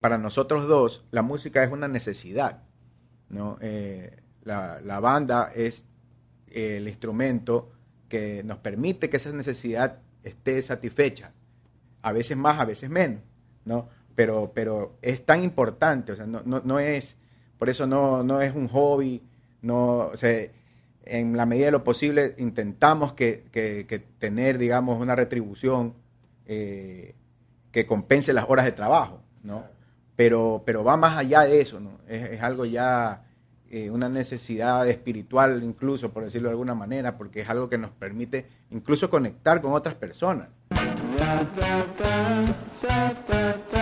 para nosotros dos, la música es una necesidad. ¿no? Eh, la, banda es el instrumento que nos permite que esa necesidad esté satisfecha. A veces más, a veces menos. ¿no? Pero, pero es tan importante, o sea, no, no, no es, por eso no, no es un hobby, no, o sea, en la medida de lo posible intentamos que, que, que tener, digamos, una retribución eh, que compense las horas de trabajo, ¿no? Pero, pero va más allá de eso, ¿no? Es, algo ya, eh, una necesidad espiritual incluso, por decirlo de alguna manera, porque es algo que nos permite incluso conectar con otras personas.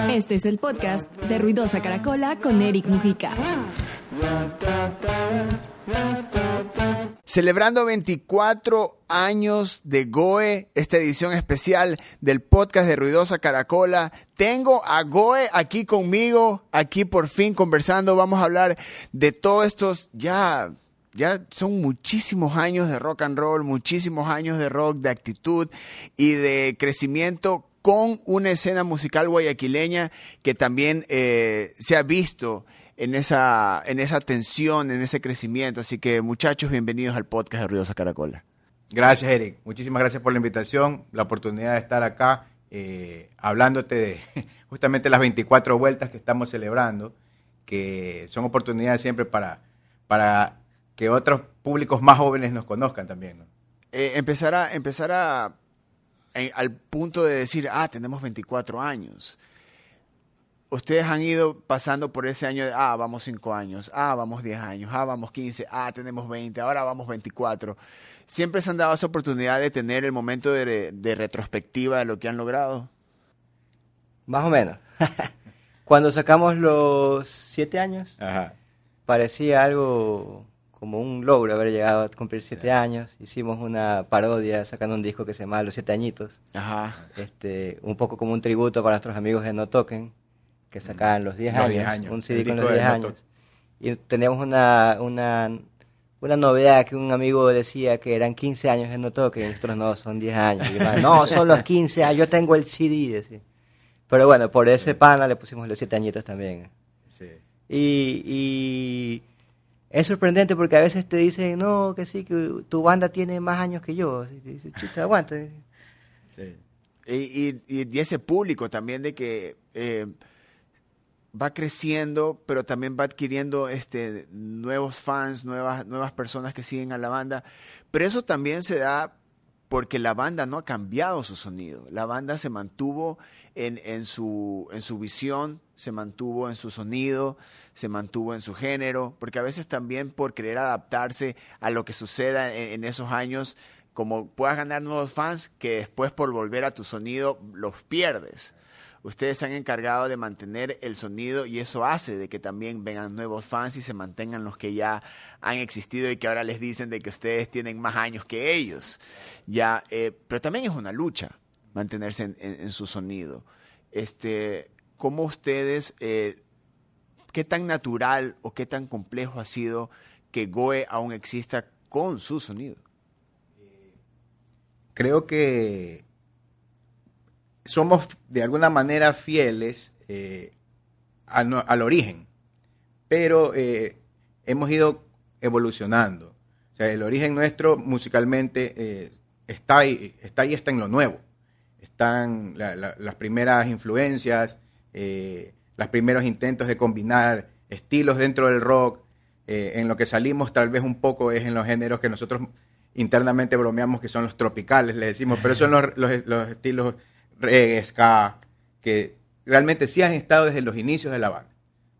Este es el podcast de Ruidosa Caracola con Eric Mujica. Celebrando 24 años de Goe, esta edición especial del podcast de Ruidosa Caracola. Tengo a Goe aquí conmigo, aquí por fin conversando. Vamos a hablar de todos estos ya ya son muchísimos años de rock and roll, muchísimos años de rock, de actitud y de crecimiento con una escena musical guayaquileña que también eh, se ha visto en esa, en esa tensión, en ese crecimiento. Así que muchachos, bienvenidos al podcast de Ruidosa Caracola. Gracias, Eric. Muchísimas gracias por la invitación, la oportunidad de estar acá eh, hablándote de justamente las 24 vueltas que estamos celebrando, que son oportunidades siempre para, para que otros públicos más jóvenes nos conozcan también. ¿no? Eh, empezar a, empezar a, al punto de decir, ah, tenemos 24 años. Ustedes han ido pasando por ese año de, ah, vamos 5 años, ah, vamos 10 años, ah, vamos 15, ah, tenemos 20, ahora vamos 24. ¿Siempre se han dado esa oportunidad de tener el momento de, de retrospectiva de lo que han logrado? Más o menos. Cuando sacamos los 7 años, Ajá. parecía algo como un logro haber llegado a cumplir siete años. Hicimos una parodia sacando un disco que se llama Los Siete Añitos. Ajá. Este, un poco como un tributo para nuestros amigos de No Token, que sacaban los 10 Los años, 10 años, un CD con los de 10 No años. Y teníamos una, una, una novedad que un amigo decía que eran 15 años de No Token, y nosotros no, son 10 años. Y yo, no, son los 15 años, yo tengo el CD. decía. Pero bueno, por ese pana le pusimos los 7 añitos también. Sí. Y, y es sorprendente porque a veces te dicen, no, que sí, que tu banda tiene más años que yo. Y te dice, chuta, aguanta. Sí. Y, y- y ese público también de que eh, va creciendo, pero también va adquiriendo este, nuevos fans, nuevas, nuevas personas que siguen a la banda. Pero eso también se da porque la banda no ha cambiado su sonido. La banda se mantuvo en, en su, en su visión, se mantuvo en su sonido, se mantuvo en su género, porque a veces también por querer adaptarse a lo que suceda en, en esos años, como puedas ganar nuevos fans, que después por volver a tu sonido los pierdes. Ustedes se han encargado de mantener el sonido y eso hace de que también vengan nuevos fans y se mantengan los que ya han existido y que ahora les dicen de que ustedes tienen más años que ellos. Ya, eh, pero también es una lucha mantenerse en, su sonido. Este, ¿Cómo ustedes, eh, qué tan natural o qué tan complejo ha sido que Goe aún exista con su sonido? Creo que somos de alguna manera fieles eh, al, al origen, pero eh, hemos ido evolucionando. O sea, el origen nuestro musicalmente eh, está ahí, está ahí, está en lo nuevo. Están la- la- las primeras influencias, los primeros intentos de combinar estilos dentro del rock. En lo que salimos tal vez un poco es en los géneros que nosotros internamente bromeamos que son los tropicales, le decimos, pero son los, los- los estilos reggae, que realmente sí han estado desde los inicios de la banda.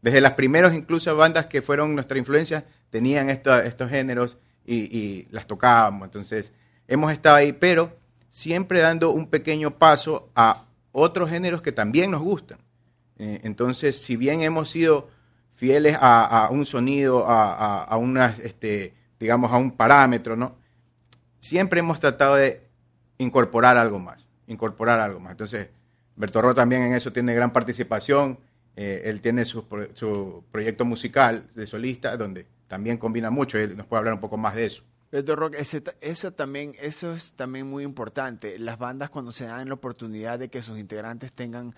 Desde las primeras incluso bandas que fueron nuestra influencia tenían esto- estos géneros y, las tocábamos. Entonces hemos estado ahí, pero siempre dando un pequeño paso a otros géneros que también nos gustan. Eh, entonces, si bien hemos sido fieles a, un sonido, a, a, este, digamos, a un parámetro, ¿no? Siempre hemos tratado de incorporar algo más, incorporar algo más. Entonces, Bertorro también en eso tiene gran participación. Eh, él tiene su, su proyecto musical de solista, donde también combina mucho. Él nos puede hablar un poco más de eso. Beto Rock, ese, eso, también, eso es también muy importante. Las bandas cuando se dan la oportunidad de que sus integrantes tengan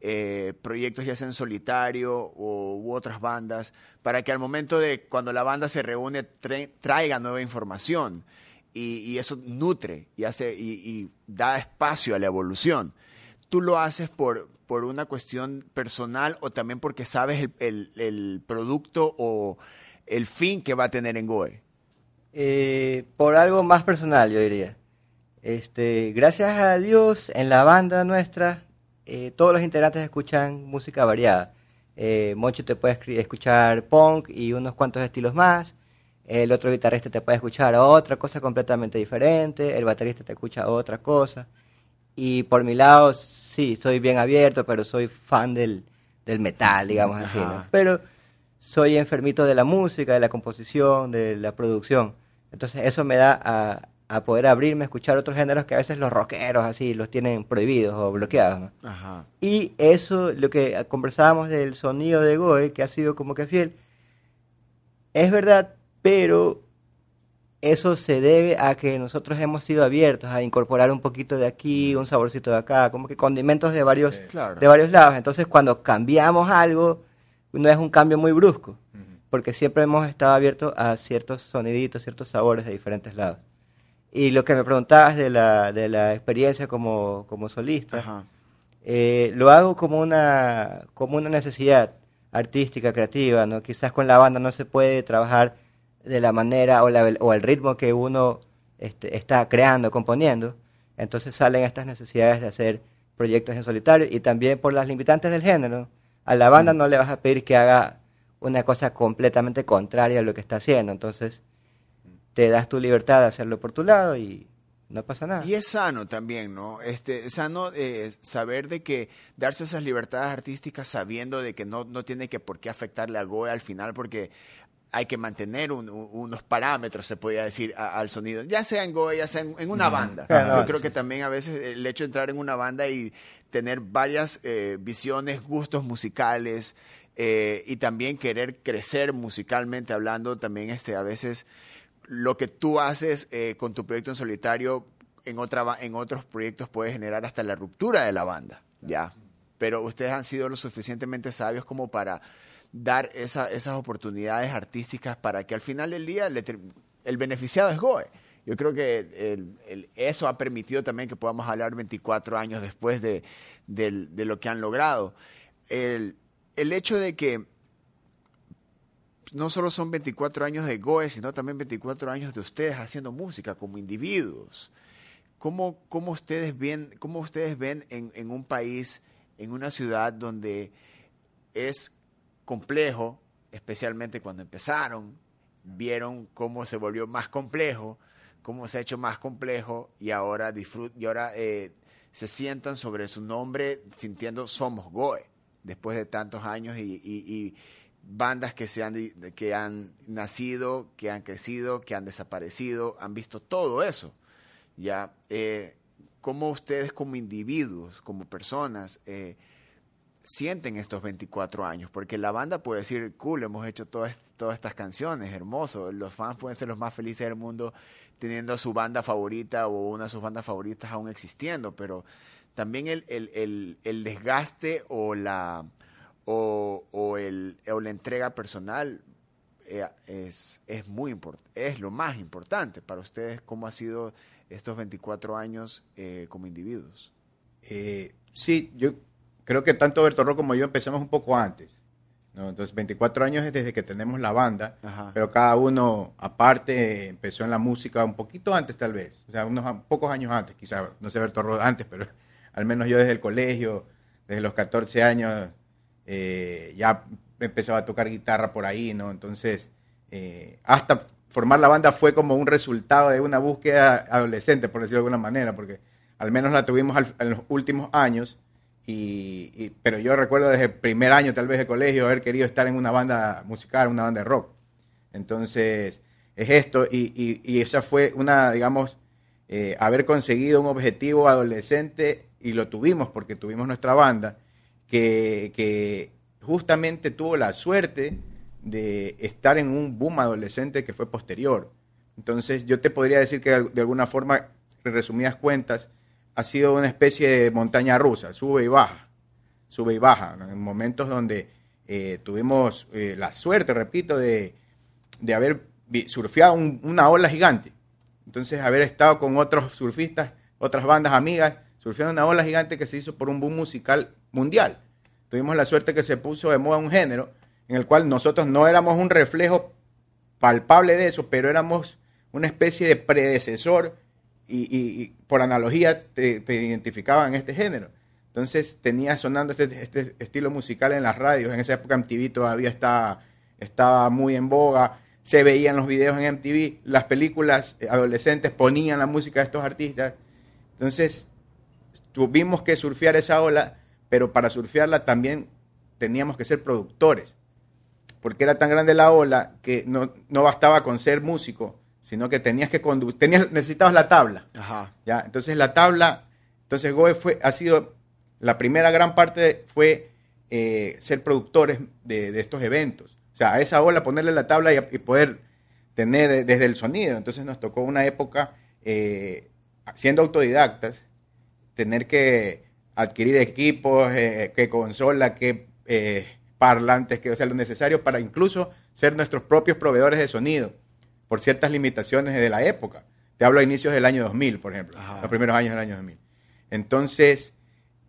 eh, proyectos ya sea en solitario o, u otras bandas, para que al momento de cuando la banda se reúne traiga nueva información y, eso nutre y, hace, da espacio a la evolución. ¿Tú lo haces por, por una cuestión personal o también porque sabes el, el, producto o el fin que va a tener en Goe? Eh, por algo más personal, yo diría. Este, gracias a Dios, en la banda nuestra, eh, todos los integrantes escuchan música variada. Eh, te puede escuchar punk y unos cuantos estilos más. El otro guitarrista te puede escuchar otra cosa completamente diferente. El baterista te escucha otra cosa. Y por mi lado, sí, soy bien abierto, pero soy fan del, del metal, digamos así. Pero soy enfermito de la música, de la composición, de la producción. Entonces eso me da a, a poder abrirme a escuchar otros géneros que a veces los rockeros así los tienen prohibidos o bloqueados. Y eso, lo que conversábamos del sonido de Goe, que ha sido como que fiel, es verdad, pero eso se debe a que nosotros hemos sido abiertos a incorporar un poquito de aquí, un saborcito de acá, como que condimentos de varios, de varios lados. Entonces, cuando cambiamos algo, no es un cambio muy brusco, porque siempre hemos estado abiertos a ciertos soniditos, ciertos sabores de diferentes lados. Y lo que me preguntabas de la, de la experiencia como, como solista, eh, lo hago como una, como una necesidad artística, creativa, ¿no? Quizás con la banda no se puede trabajar de la manera o, la, o el ritmo que uno este, está creando, componiendo. Entonces salen estas necesidades de hacer proyectos en solitario y también por las limitantes del género. A la banda mm. no le vas a pedir que haga una cosa completamente contraria a lo que está haciendo. Entonces, te das tu libertad de hacerlo por tu lado y no pasa nada. Y es sano también, ¿no? Este, es sano eh, saber de que darse esas libertades artísticas sabiendo de que no, no tiene que por qué afectarle a Goe al final porque hay que mantener unos parámetros, se podría decir, al sonido, ya sea en Goe, ya sea en, una banda. Yo creo que también a veces el hecho de entrar en una banda y tener varias eh, visiones, gustos musicales eh, y también querer crecer musicalmente hablando, también este, a veces lo que tú haces eh, con tu proyecto en solitario en, otra, en otros proyectos puede generar hasta la ruptura de la banda, ¿ya? Pero ustedes han sido lo suficientemente sabios como para dar esas oportunidades artísticas para que al final del día el beneficiado es Goe. Yo creo que eso ha permitido también que podamos hablar 24 años después de, lo que han logrado. El, hecho de que no solo son 24 años de Goe, sino también 24 años de ustedes haciendo música como individuos. ¿Cómo, cómo ustedes ven, cómo ustedes ven en, en, un país, en una ciudad donde es complejo, especialmente cuando empezaron, vieron cómo se volvió más complejo, cómo se ha hecho más complejo y ahora, disfrut y ahora eh, se sientan sobre su nombre sintiendo somos Goe, después de tantos años y bandas que, se han, que han nacido, que han crecido, que han desaparecido, han visto todo eso. ¿ya? Eh, ¿Cómo ustedes como individuos, como personas, eh, sienten estos 24 años? Porque la banda puede decir, cool, hemos hecho todas, todas estas canciones, hermoso. Los fans pueden ser los más felices del mundo teniendo a su banda favorita o una de sus bandas favoritas aún existiendo, pero también el, el, el desgaste o la o, el, o la entrega personal eh, es, es, muy es lo más importante para ustedes. ¿Cómo ha sido estos 24 años eh, como individuos? Eh, sí, yo creo que tanto Bertorro como yo empezamos un poco antes. ¿no? Entonces, 24 años es desde que tenemos la banda, pero cada uno aparte empezó en la música un poquito antes tal vez, o sea, unos pocos años antes, quizás, no sé Bertorro antes, pero al menos yo desde el colegio, desde los 14 años eh, ya empezaba a tocar guitarra por ahí, ¿no? Entonces, eh, hasta formar la banda fue como un resultado de una búsqueda adolescente, por decirlo de alguna manera, porque al menos la tuvimos en los últimos años, y, pero yo recuerdo desde el primer año tal vez de colegio haber querido estar en una banda musical, una banda de rock. Entonces, es esto, y, esa fue una, digamos, eh, haber conseguido un objetivo adolescente, y lo tuvimos porque tuvimos nuestra banda, que, justamente tuvo la suerte de estar en un boom adolescente que fue posterior. Entonces yo te podría decir que de alguna forma, resumidas cuentas, ha sido una especie de montaña rusa, sube y baja. sube y baja, en momentos donde eh, tuvimos eh, la suerte, repito, de, de haber surfeado un- una ola gigante. Entonces, haber estado con otros surfistas, otras bandas amigas, surfeando una ola gigante que se hizo por un boom musical mundial. Tuvimos la suerte que se puso de moda un género en el cual nosotros no éramos un reflejo palpable de eso, pero éramos una especie de predecesor y, por analogía te, te identificaban en este género. Entonces tenía sonando este, este estilo musical en las radios. En esa época MTV todavía estaba, estaba muy en boga. Se veían los videos en MTV. Las películas eh, adolescentes ponían la música de estos artistas. Entonces tuvimos que surfear esa ola, pero para surfearla también teníamos que ser productores porque era tan grande la ola que no, no bastaba con ser músico, sino que tenías que conducir, tenías, necesitabas la tabla. Ajá. ¿ya? Entonces la tabla, entonces Goe fue, ha sido, la primera gran parte fue eh, ser productores de, de estos eventos. O sea, a esa ola ponerle la tabla y, y poder tener eh, desde el sonido. Entonces nos tocó una época, eh, siendo autodidactas, tener que adquirir equipos, eh, que consola, que eh, parlantes, que o sea, lo necesario para incluso ser nuestros propios proveedores de sonido por ciertas limitaciones de la época. Te hablo a inicios del año 2000, por ejemplo, Ajá. los primeros años del año 2000. Entonces,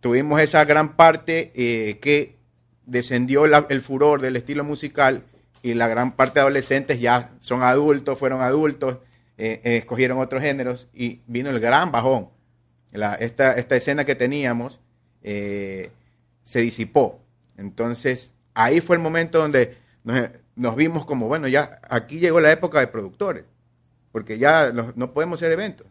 tuvimos esa gran parte eh, que descendió la- el furor del estilo musical y la gran parte de adolescentes ya son adultos, fueron adultos, eh, eh, escogieron otros géneros y vino el gran bajón. La- esta, esta escena que teníamos se disipó. Entonces, ahí fue el momento donde nos, nos vimos como, bueno, ya aquí llegó la época de productores, porque ya no, podemos hacer eventos,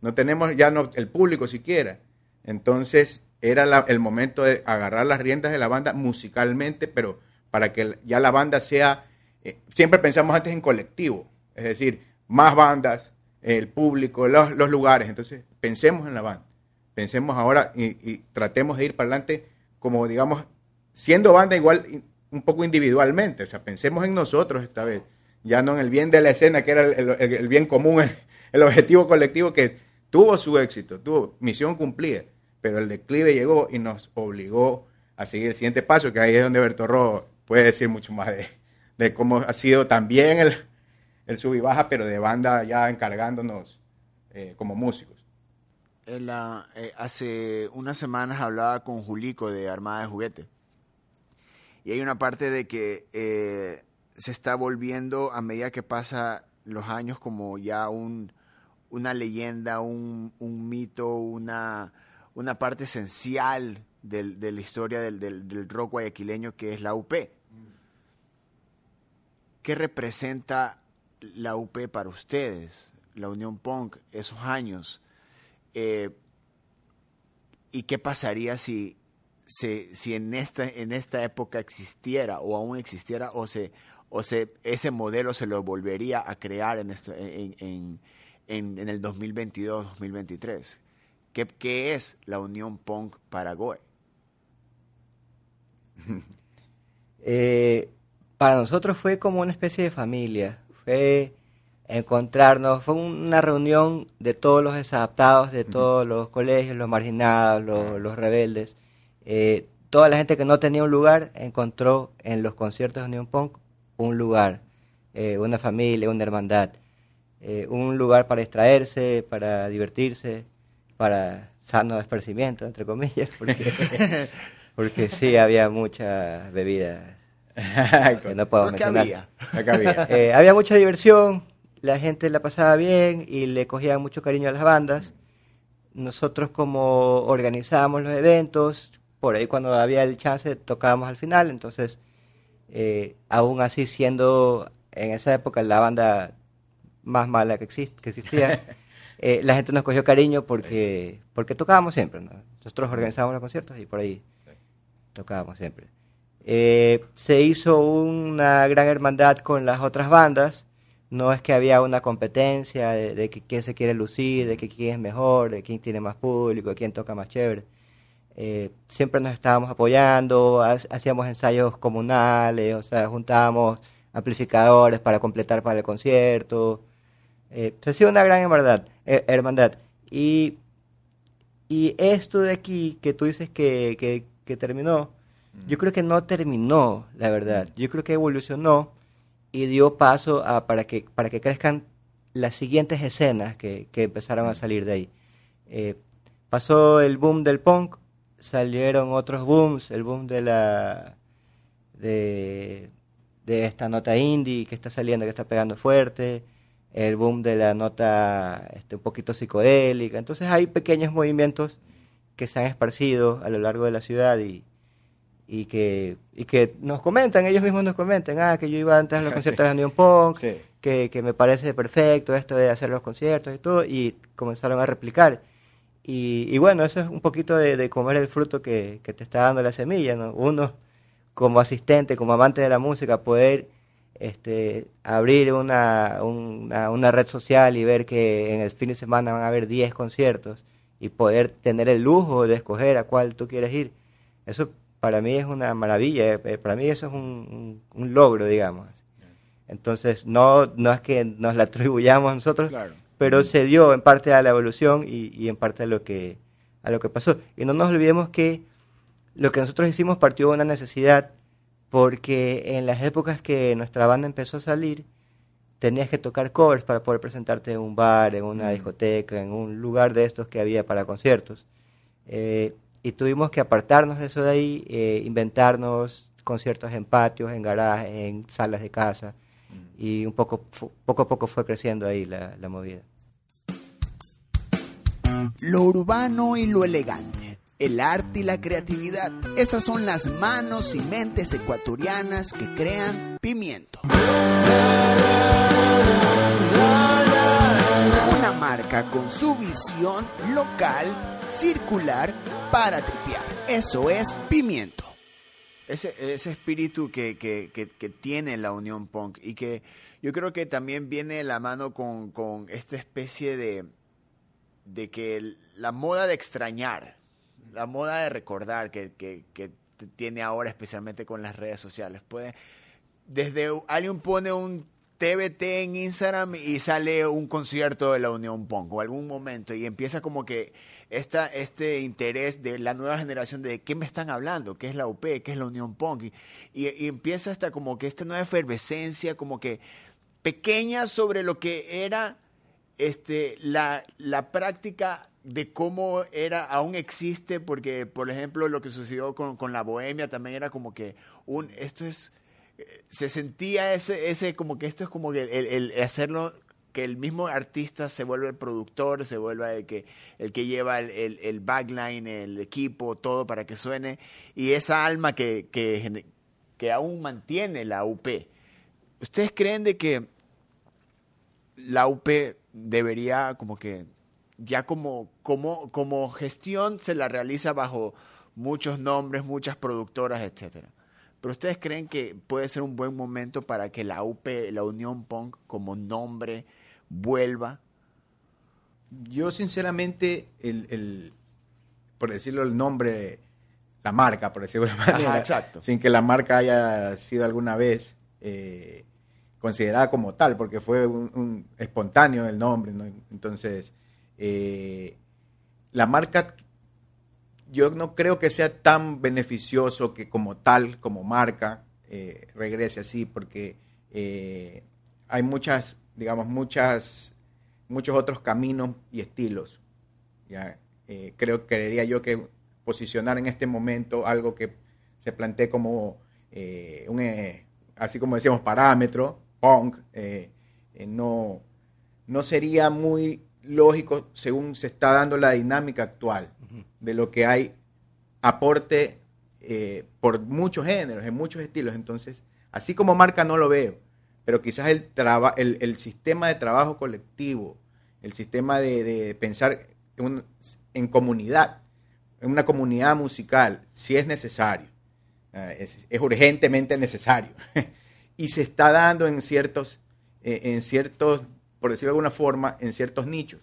no tenemos ya el público siquiera. Entonces, era el momento de agarrar las riendas de la banda musicalmente, pero para que ya la banda sea, eh, siempre pensamos antes en colectivo, es decir, más bandas, el público, los, los lugares, entonces pensemos en la banda, pensemos ahora y, y tratemos de ir para adelante como, digamos, siendo banda igual un poco individualmente, o sea, pensemos en nosotros esta vez, ya no en el bien de la escena, que era el, el- bien común, el, objetivo colectivo que tuvo su éxito, tuvo misión cumplida, pero el declive llegó y nos obligó a seguir el siguiente paso, que ahí es donde Bertorro puede decir mucho más de, de cómo ha sido también el, el sub y baja, pero de banda ya encargándonos eh, como músicos. Eh, hace unas semanas hablaba con Julico de Armada de Juguete. Y hay una parte de que eh, se está volviendo a medida que pasa los años como ya un, una leyenda, un, un mito, una, una parte esencial de la historia del, del- del rock guayaquileño que es la UP. ¿Qué representa la UP para ustedes, la Unión Punk, esos años? Eh, ¿Y qué pasaría si, se- si en, esta, en esta época existiera o aún existiera o, se, o se, ese modelo se lo volvería a crear en, esto, en, en, en- en el 2022-2023? ¿Qué, ¿Qué es la Unión Punk para Goe? Eh, para nosotros fue como una especie de familia. Fue encontrarnos, fue una reunión de todos los desadaptados, de todos los colegios, los marginados, los, los rebeldes. Eh, toda la gente que no tenía un lugar encontró en los conciertos de Unión Punk un lugar, eh, una familia, una hermandad, eh, un lugar para distraerse, para divertirse, para sano esparcimiento, entre comillas, porque, porque sí había muchas bebidas que no puedo ¿Pero qué mencionar. había? Había. Eh, había mucha diversión, la gente la pasaba bien y le cogía mucho cariño a las bandas. Nosotros como organizábamos los eventos, por ahí cuando había el chance tocábamos al final, entonces eh, aún así siendo en esa época la banda más mala que, exist- que existía, eh, la gente nos cogió cariño porque, porque tocábamos siempre. ¿no? Nosotros organizábamos los conciertos y por ahí tocábamos siempre. Eh, se hizo una gran hermandad con las otras bandas. No es que había una competencia de, de quién se quiere lucir, de que quién es mejor, de quién tiene más público, de quién toca más chévere. Eh, siempre nos estábamos apoyando, ha- hacíamos ensayos comunales, o sea, juntábamos amplificadores para completar para el concierto. Eh, se hacía una gran hermandad. eh, hermandad. Y, y esto de aquí, que tú dices que, que que terminó, yo creo que no terminó, la verdad. Yo creo que evolucionó y dio paso a, para, que, para que crezcan las siguientes escenas que, que empezaron a salir de ahí. Eh, pasó el boom del punk, salieron otros booms, el boom de la de, de esta nota indie que está saliendo, que está pegando fuerte, el boom de la nota este, un poquito psicodélica. Entonces hay pequeños movimientos que se han esparcido a lo largo de la ciudad y, y que, y que nos comentan, ellos mismos nos comentan, ah, que yo iba antes a los conciertos de Unión Punk, Sí. que, que me parece perfecto esto de hacer los conciertos y todo, y comenzaron a replicar. Y, y bueno, eso es un poquito de, de comer el fruto que, que te está dando la semilla, ¿no? Uno, como asistente, como amante de la música, poder este, abrir una, una, una red social y ver que en el fin de semana van a haber 10 conciertos y poder tener el lujo de escoger a cuál tú quieres ir. Eso para mí es una maravilla, eh, para mí eso es un, un- un logro, digamos. Entonces, no, no es que nos la atribuyamos nosotros, Claro. Pero se dio en parte a la evolución y, y en parte a lo que a lo que pasó. Y no nos olvidemos que lo que nosotros hicimos partió de una necesidad, porque en las épocas que nuestra banda empezó a salir, tenías que tocar covers para poder presentarte en un bar, en una discoteca, en un lugar de estos que había para conciertos. Eh, y tuvimos que apartarnos de eso de ahí, eh, inventarnos conciertos en patios, en garajes, en salas de casa. Y un poco, poco a poco fue creciendo ahí la, la movida. Lo urbano y lo elegante, el arte y la creatividad, esas son las manos y mentes ecuatorianas que crean pimiento. Una marca con su visión local, circular, para tripear. Eso es pimiento. Ese, ese espíritu que, que, que, tiene la Unión Punk y que yo creo que también viene de la mano con, con esta especie de, de que la moda de extrañar, la moda de recordar que, que, que tiene ahora especialmente con las redes sociales. Puede, desde alguien pone un TBT en Instagram y sale un concierto de la Unión Punk o algún momento y empieza como que esta, este interés de la nueva generación de qué me están hablando, qué es la UP, qué es la Unión Punk y, y- y empieza hasta como que esta nueva efervescencia como que pequeña sobre lo que era este, la, la práctica de cómo era, aún existe, porque, por ejemplo, lo que sucedió con, con la bohemia también era como que un, esto es, se sentía ese, ese como que esto es como que el, hacerlo, que el mismo artista se vuelve el productor, se vuelve el que, el que lleva el, el, el backline, el equipo, todo para que suene, y esa alma que, que, que aún mantiene la UP. ¿Ustedes creen de que la UP debería como que ya como, como, como gestión se la realiza bajo muchos nombres, muchas productoras, etcétera. Pero ustedes creen que puede ser un buen momento para que la UP, la Unión Punk como nombre vuelva. Yo sinceramente, el, el- por decirlo el nombre, la marca, por decirlo de alguna Ajá, manera, exacto. sin que la marca haya sido alguna vez eh, considerada como tal, porque fue un, un espontáneo el nombre, ¿no? Entonces, eh, la marca, yo no creo que sea tan beneficioso que como tal, como marca, eh, regrese así, porque eh, hay muchas, digamos, muchas, muchos otros caminos y estilos. ¿ya? Eh, creo, creería yo que posicionar en este momento algo que se plantee como un, así como decíamos, parámetro, punk, no, no sería muy lógico según se está dando la dinámica actual de lo que hay aporte eh, por muchos géneros, en muchos estilos. Entonces, así como marca no lo veo, pero quizás el, traba- el, el sistema de trabajo colectivo, el sistema de, de pensar en, un- en comunidad, en una comunidad musical, si es necesario, eh, es, es urgentemente necesario, y se está dando en ciertos, eh, en ciertos, por decirlo de alguna forma, en ciertos nichos,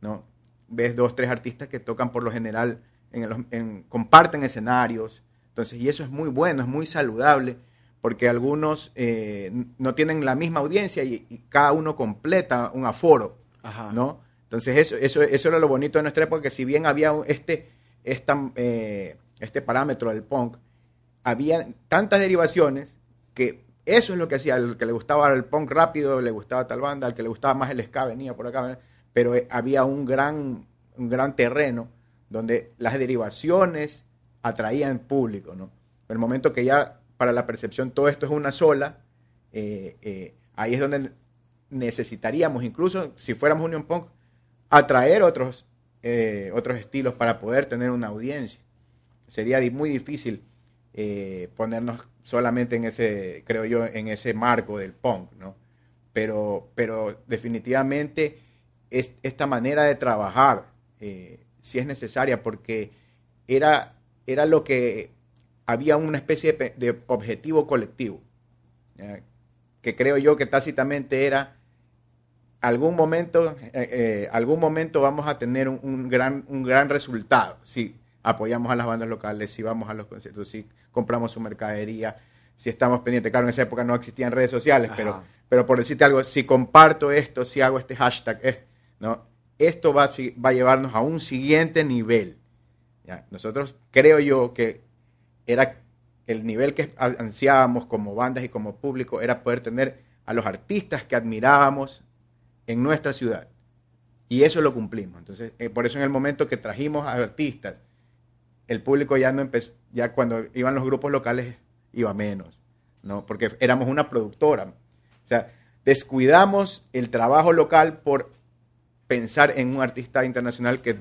¿no? Ves dos, tres artistas que tocan por lo general, en el- en- comparten escenarios, entonces, y eso es muy bueno, es muy saludable, porque algunos eh, no tienen la misma audiencia y, y cada uno completa un aforo, Ajá. ¿no? Entonces, eso, eso, eso era lo bonito de nuestra época, que si bien había este, esta, eh, este parámetro del punk, había tantas derivaciones que eso es lo que hacía. Al que le gustaba el punk rápido, le gustaba tal banda, al que le gustaba más el ska venía por acá, pero eh, había un gran, un gran terreno donde las derivaciones atraían público, ¿no? El momento que ya para la percepción todo esto es una sola, eh, eh, ahí es donde necesitaríamos, incluso si fuéramos Union Punk, atraer otros, otros estilos para poder tener una audiencia. Sería muy difícil ponernos solamente en ese, creo yo, en ese marco del punk, ¿no? Pero, pero definitivamente es, esta manera de trabajar eh, sí es necesaria porque era, era lo que había una especie de, objetivo colectivo, que creo yo que tácitamente era algún momento, eh, eh, algún momento vamos a tener un, gran, un gran resultado si apoyamos a las bandas locales, si vamos a los conciertos, si compramos su mercadería, si estamos pendientes. Claro, en esa época no existían redes sociales, pero, pero por decirte algo, si comparto esto, si hago este hashtag, ¿no? esto va, va a llevarnos a un siguiente nivel. ¿ya? Nosotros creo yo que era el nivel que ansiábamos como bandas y como público era poder tener a los artistas que admirábamos en nuestra ciudad. Y eso lo cumplimos. Entonces, eh, por eso en el momento que trajimos a artistas el público ya no empezó, ya cuando iban los grupos locales iba menos, ¿no? Porque éramos una productora. O sea, descuidamos el trabajo local por pensar en un artista internacional que,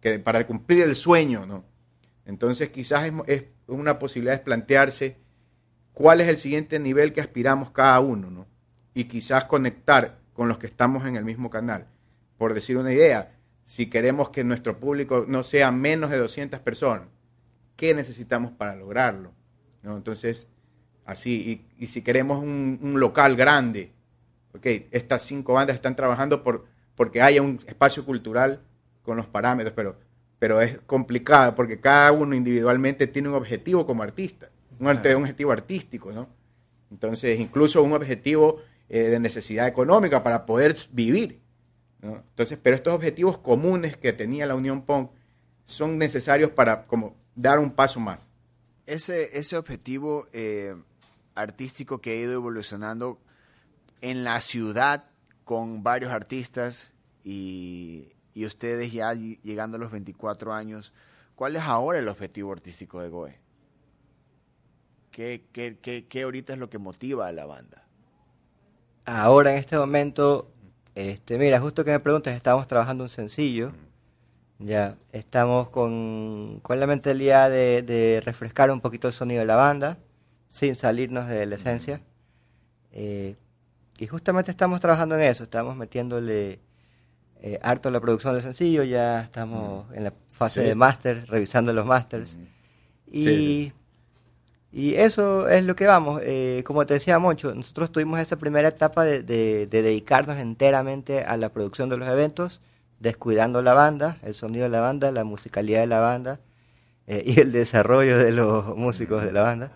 que para cumplir el sueño, ¿no? Entonces quizás es, una posibilidad de plantearse cuál es el siguiente nivel que aspiramos cada uno, ¿no? Y quizás conectar con los que estamos en el mismo canal. Por decir una idea, si queremos que nuestro público no sea menos de 200 personas, ¿qué necesitamos para lograrlo? Entonces, así, y, si queremos un, local grande, okay, estas cinco bandas están trabajando por, porque haya un espacio cultural con los parámetros, pero, pero es complicado porque cada uno individualmente tiene un objetivo como artista, un, objetivo artístico, ¿no? Entonces, incluso un objetivo eh, de necesidad económica para poder vivir. Entonces, pero estos objetivos comunes que tenía la Unión Punk son necesarios para como dar un paso más. Ese, ese objetivo eh, artístico que ha ido evolucionando en la ciudad con varios artistas y, y ustedes ya llegando a los 24 años, ¿cuál es ahora el objetivo artístico de Goe? ¿Qué, qué, qué, qué ahorita es lo que motiva a la banda? Ahora en este momento este, mira, justo que me preguntas, estamos trabajando un sencillo. Ya, estamos con, con la mentalidad de, de, refrescar un poquito el sonido de la banda, sin salirnos de la esencia. Eh, y justamente estamos trabajando en eso, estamos metiéndole eh, harto la producción del sencillo, ya estamos en la fase de máster, revisando los masters. Y y eso es lo que vamos. Eh, como te decía Moncho, nosotros tuvimos esa primera etapa de, dedicarnos enteramente a la producción de los eventos, descuidando la banda, el sonido de la banda, la musicalidad de la banda eh, y el desarrollo de los músicos de la banda.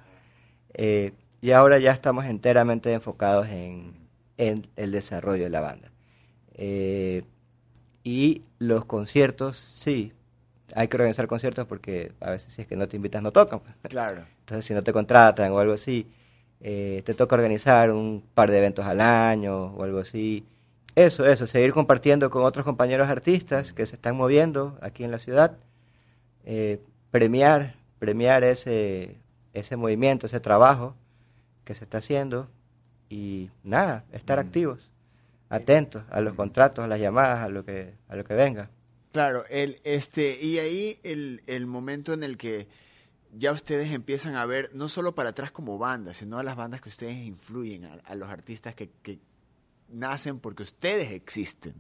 Eh, y ahora ya estamos enteramente enfocados en, en el desarrollo de la banda. y los conciertos, sí, hay que organizar conciertos porque a veces si es que no te invitas no tocan. Pues. Claro. Entonces si no te contratan o algo así, eh, te toca organizar un par de eventos al año o algo así. Eso, eso, seguir compartiendo con otros compañeros artistas que se están moviendo aquí en la ciudad, eh, premiar, premiar ese, ese movimiento, ese trabajo que se está haciendo y nada, estar activos, atentos a los contratos, a las llamadas, a lo que, a lo que venga. Claro, el, este, y ahí el, el momento en el que ya ustedes empiezan a ver, no solo para atrás como bandas, sino a las bandas que ustedes influyen, a, los artistas que, que, nacen porque ustedes existen,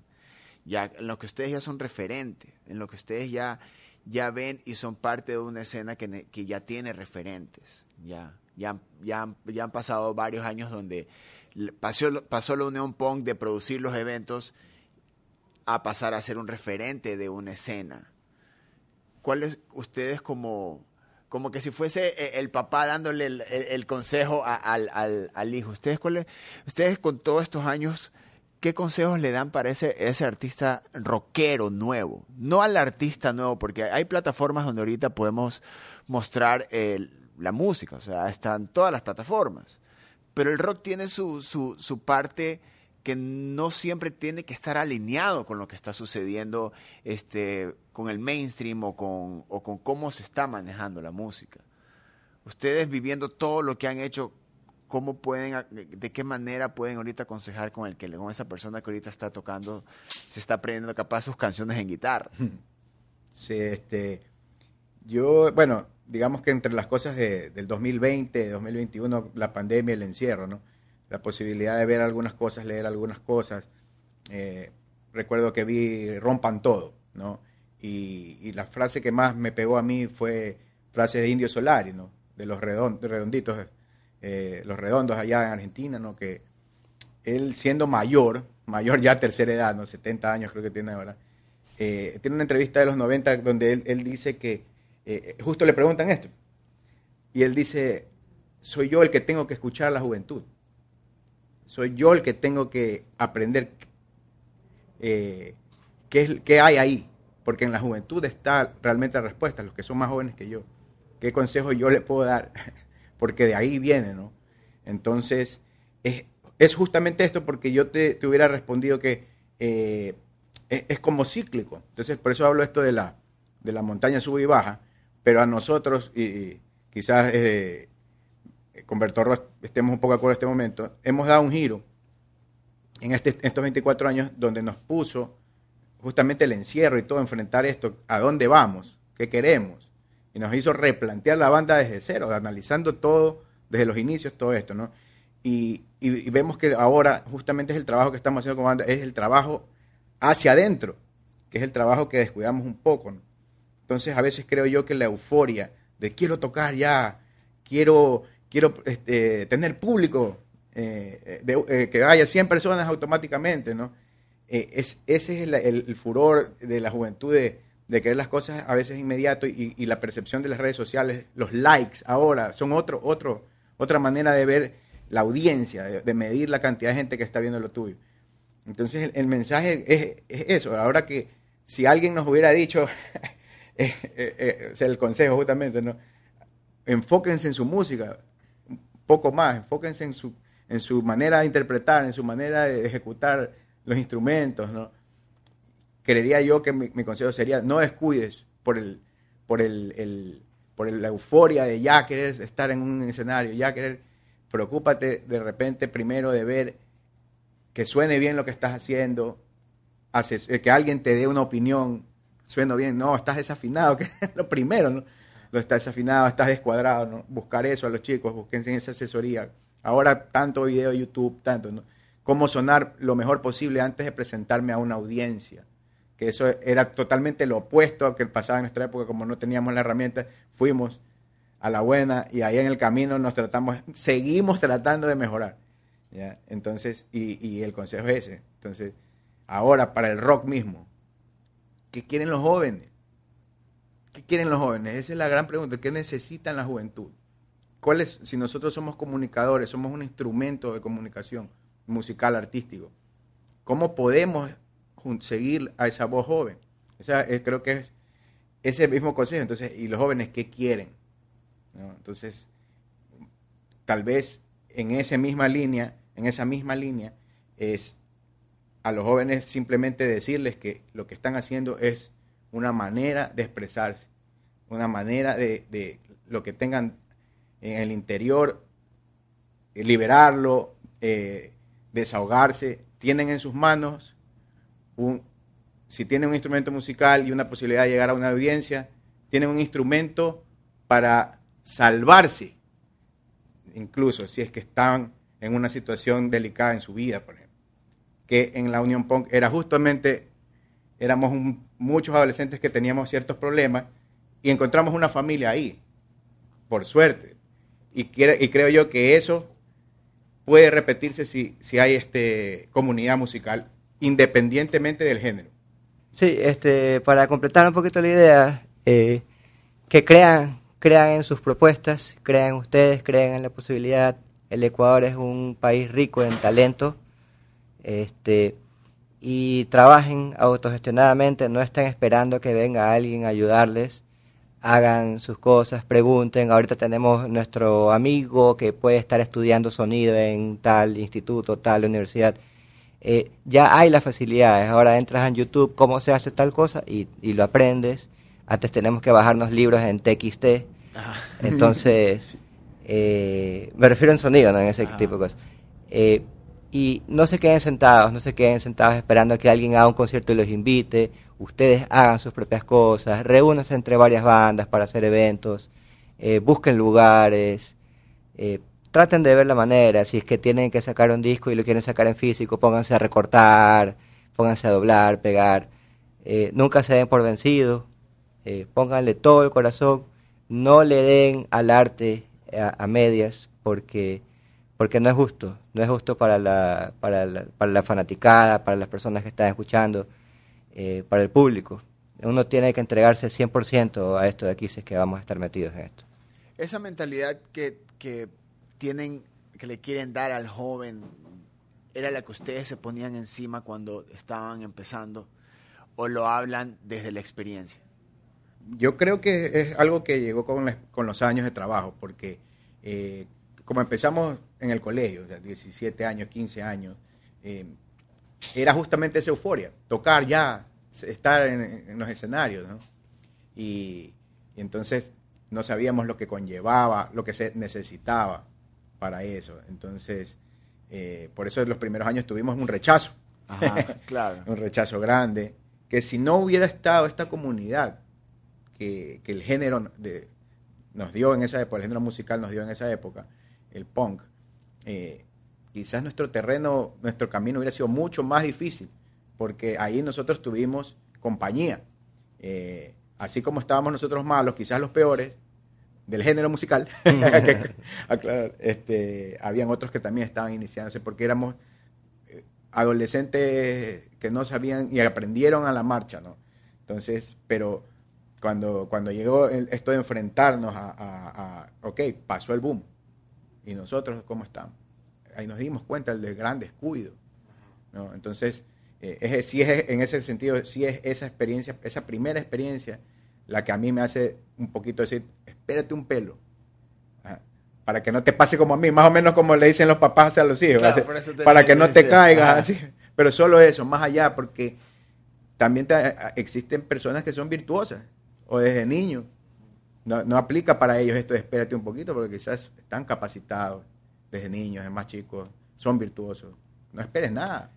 ya, en lo que ustedes ya son referentes, en lo que ustedes ya, ya ven y son parte de una escena que, que ya tiene referentes, ya, ya, ya, ya han pasado varios años donde pasó, pasó la Unión Pong de producir los eventos a pasar a ser un referente de una escena. ¿Cuáles ustedes como, como que si fuese e, el papá dándole el, consejo al, al, hijo? ¿Ustedes, ustedes con todos estos años ¿qué consejos le dan para ese, ese artista rockero nuevo? No al artista nuevo, porque hay plataformas donde ahorita podemos mostrar eh, la música, o sea, están todas las plataformas. Pero el rock tiene su, su, su parte que no siempre tiene que estar alineado con lo que está sucediendo este, con el mainstream o con, o con cómo se está manejando la música. Ustedes viviendo todo lo que han hecho, ¿cómo pueden, de qué manera pueden ahorita aconsejar con el que con esa persona que ahorita está tocando, se está aprendiendo capaz sus canciones en guitarra? Sí, este, yo, bueno, digamos que entre las cosas de, del 2020, 2021, la pandemia, el encierro, ¿no? La posibilidad de ver algunas cosas, leer algunas cosas. Eh, recuerdo que vi Rompan Todo, ¿no? Y, la frase que más me pegó a mí fue frase de Indio Solari, ¿no? De los redonditos, eh, los redondos allá en Argentina, ¿no? Que él siendo mayor, mayor ya tercera edad, ¿no? 70 años creo que tiene ahora, eh, tiene una entrevista de los 90 donde él, dice que justo le preguntan esto. Y él dice, soy yo el que tengo que escuchar a la juventud. Soy yo el que tengo que aprender eh, qué, es, qué hay ahí. Porque en la juventud está realmente la respuesta, los que son más jóvenes que yo. ¿Qué consejo yo le puedo dar? porque de ahí viene, ¿no? Entonces, es, es justamente esto porque yo te, te hubiera respondido que eh, es, como cíclico. Entonces, por eso hablo esto de la, de la montaña sube y baja pero a nosotros, y, quizás eh, con Bertorro estemos un poco de acuerdo en este momento, hemos dado un giro en este, estos 24 años donde nos puso justamente el encierro y todo, enfrentar esto, a dónde vamos, qué queremos, y nos hizo replantear la banda desde cero, analizando todo desde los inicios, todo esto, ¿no? Y, y, vemos que ahora justamente es el trabajo que estamos haciendo como banda, es el trabajo hacia adentro, que es el trabajo que descuidamos un poco. Entonces a veces creo yo que la euforia de quiero tocar ya, quiero, quiero este, tener público, eh, de, eh, que haya 100 personas automáticamente, ¿no? Eh, es, ese es el, furor de la juventud de, de, querer las cosas a veces inmediato y, la percepción de las redes sociales, los likes ahora son otro, otro, otra manera de ver la audiencia, de, medir la cantidad de gente que está viendo lo tuyo. Entonces el, mensaje es, es, eso, ahora que si alguien nos hubiera dicho eh, eh, eh, es el consejo justamente, ¿no? Enfóquense en su música, poco más, enfóquense en su, en su manera de interpretar, en su manera de ejecutar los instrumentos, ¿no? Creería yo que mi, consejo sería no descuides por el, por el, el por la euforia de ya querer estar en un escenario, ya querer, preocúpate de repente primero de ver que suene bien lo que estás haciendo, haces, que alguien te dé una opinión, sueno bien, no, estás desafinado, que es lo primero, ¿no? Lo estás desafinado, estás descuadrado, ¿no? Buscar eso a los chicos, busquen esa asesoría. Ahora tanto video YouTube, tanto, ¿no? Cómo sonar lo mejor posible antes de presentarme a una audiencia. Que eso era totalmente lo opuesto a que pasaba en nuestra época, como no teníamos la herramienta, fuimos a la buena y ahí en el camino nos tratamos, seguimos tratando de mejorar. ¿ya? Entonces, y, y el consejo es ese. Entonces, ahora para el rock mismo, ¿Qué quieren los jóvenes? ¿Qué quieren los jóvenes? Esa es la gran pregunta. ¿Qué necesitan la juventud? ¿Cuál es, si nosotros somos comunicadores, somos un instrumento de comunicación musical, artístico, cómo podemos seguir a esa voz joven? O sea, creo que es ese mismo consejo. Entonces, ¿y los jóvenes qué quieren? Entonces, tal vez en esa misma línea, en esa misma línea, es a los jóvenes simplemente decirles que lo que están haciendo es una manera de expresarse, una manera de, lo que tengan en el interior, eh, liberarlo, eh, desahogarse. Tienen en sus manos, un, si tienen un instrumento musical y una posibilidad de llegar a una audiencia, tienen un instrumento para salvarse, incluso si es que están en una situación delicada en su vida, por ejemplo que en la Unión Punk era justamente, éramos muchos adolescentes que teníamos ciertos problemas y encontramos una familia ahí, por suerte. Y, quiere, y creo yo que eso puede repetirse si, si hay este, comunidad musical, independientemente del género. Sí, este, para completar un poquito la idea, eh, que crean, crean en sus propuestas, crean ustedes, crean en la posibilidad. El Ecuador es un país rico en talento Este, y trabajen autogestionadamente, no estén esperando que venga alguien a ayudarles, hagan sus cosas, pregunten. Ahorita tenemos nuestro amigo que puede estar estudiando sonido en tal instituto, tal universidad. Eh, ya hay las facilidades, ahora entras en YouTube, cómo se hace tal cosa y, y lo aprendes. Antes tenemos que bajarnos libros en TXT. Entonces, eh, me refiero en sonido, no en ese tipo de cosas. Eh, y no se queden sentados, no se queden sentados esperando a que alguien haga un concierto y los invite. Ustedes hagan sus propias cosas, reúnanse entre varias bandas para hacer eventos, eh, busquen lugares, eh, traten de ver la manera. Si es que tienen que sacar un disco y lo quieren sacar en físico, pónganse a recortar, pónganse a doblar, pegar. Eh, nunca se den por vencidos, pónganle todo el corazón, no le den al arte a, a medias, porque porque no es justo, no es justo para la, para la, para la fanaticada, para las personas que están escuchando, eh, para el público. Uno tiene que entregarse 100% a esto de aquí si es que vamos a estar metidos en esto. Esa mentalidad que, que tienen, que le quieren dar al joven, ¿era la que ustedes se ponían encima cuando estaban empezando? ¿O lo hablan desde la experiencia? Yo creo que es algo que llegó con, la- con los años de trabajo, porque eh, como empezamos en el colegio, o sea, 17 años, 15 años, eh, era justamente esa euforia, tocar ya, estar en, en los escenarios, ¿no? Y, y entonces no sabíamos lo que conllevaba, lo que se necesitaba para eso. Entonces, eh, por eso en los primeros años tuvimos un rechazo, Ajá, claro. un rechazo grande, que si no hubiera estado esta comunidad que, que el género de- nos dio en esa época, el género musical nos dio en esa época, el punk, eh, quizás nuestro terreno, nuestro camino hubiera sido mucho más difícil, porque ahí nosotros tuvimos compañía. Eh, así como estábamos nosotros malos, quizás los peores del género musical, que aclarar, este, habían otros que también estaban iniciándose, porque éramos eh, adolescentes que no sabían y aprendieron a la marcha, ¿no? Entonces, pero cuando, cuando llegó el- esto de enfrentarnos a, a- a- ok, pasó el boom, y nosotros, ¿cómo estamos? Ahí nos dimos cuenta del gran descuido, ¿no? Entonces, eh, es, sí es, en ese sentido, sí es esa experiencia, esa primera experiencia, la que a mí me hace un poquito decir, espérate un pelo, Ajá, para que no te pase como a mí, más o menos como le dicen los papás a los hijos, Claro, para que no te caigas, ajá. así. pero solo eso, más allá, porque también te- existen personas que son virtuosas, o desde niños, no, no aplica para ellos esto de espérate un poquito, porque quizás están capacitados desde niños, es más chicos, son virtuosos, no esperes nada.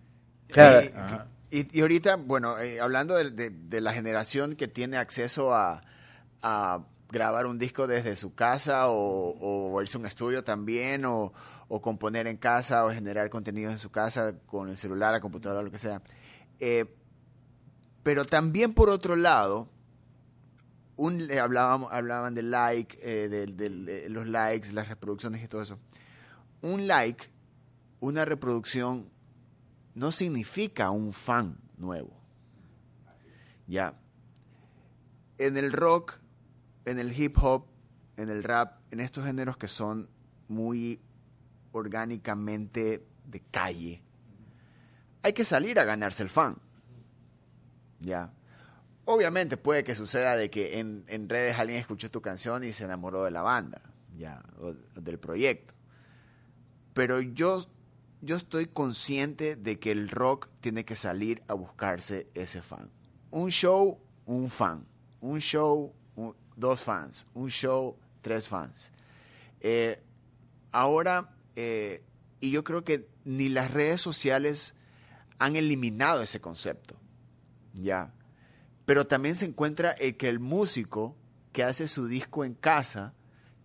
Claro. Y, Ajá. y- y ahorita, bueno, eh, hablando de, de- de la generación que tiene acceso a, a grabar un disco desde su casa o, o irse a un estudio también o, o componer en casa o generar contenidos en su casa con el celular, la computadora, lo que sea. Eh, pero también por otro lado, un, eh, hablábamos, hablaban del like, eh, del- del- eh, los likes, las reproducciones y todo eso. Un like, una reproducción, no significa un fan nuevo. Ya. En el rock, en el hip hop, en el rap, en estos géneros que son muy orgánicamente de calle, hay que salir a ganarse el fan. Ya. Obviamente puede que suceda de que en, en redes alguien escuchó tu canción y se enamoró de la banda, ya, o, o del proyecto. Pero yo, yo estoy consciente de que el rock tiene que salir a buscarse ese fan. Un show, un fan. Un show, dos fans. Un show, tres fans. Eh, ahora, eh, y yo creo que ni las redes sociales han eliminado ese concepto. Ya. Pero también se encuentra el que el músico que hace su disco en casa,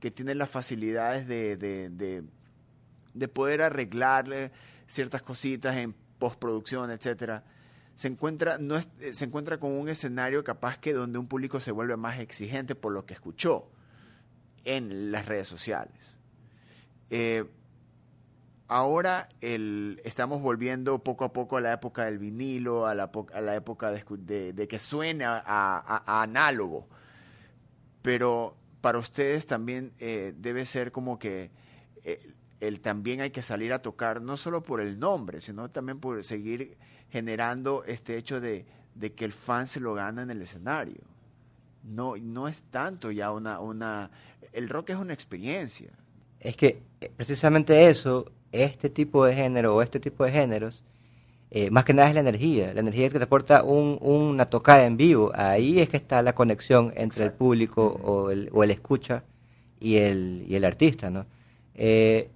que tiene las facilidades de, de- de- de poder arreglarle ciertas cositas en postproducción, etcétera, se encuentra, no eh, se encuentra con un escenario capaz que donde un público se vuelve más exigente por lo que escuchó en las redes sociales. Eh, ahora el- estamos volviendo poco a poco a la época del vinilo, a la, época de, que suene a, análogo. Pero para ustedes también eh, debe ser como que el también hay que salir a tocar, no solo por el nombre, sino también por seguir generando este hecho de, de que el fan se lo gana en el escenario. No, no es tanto ya una, una... El rock es una experiencia. Es que eh, precisamente eso, este tipo de género o este tipo de géneros, eh, más que nada es la energía. La energía que te aporta un- una tocada en vivo. Ahí es que está la conexión entre el público o el, o el escucha y el, y el artista, ¿no? Eh,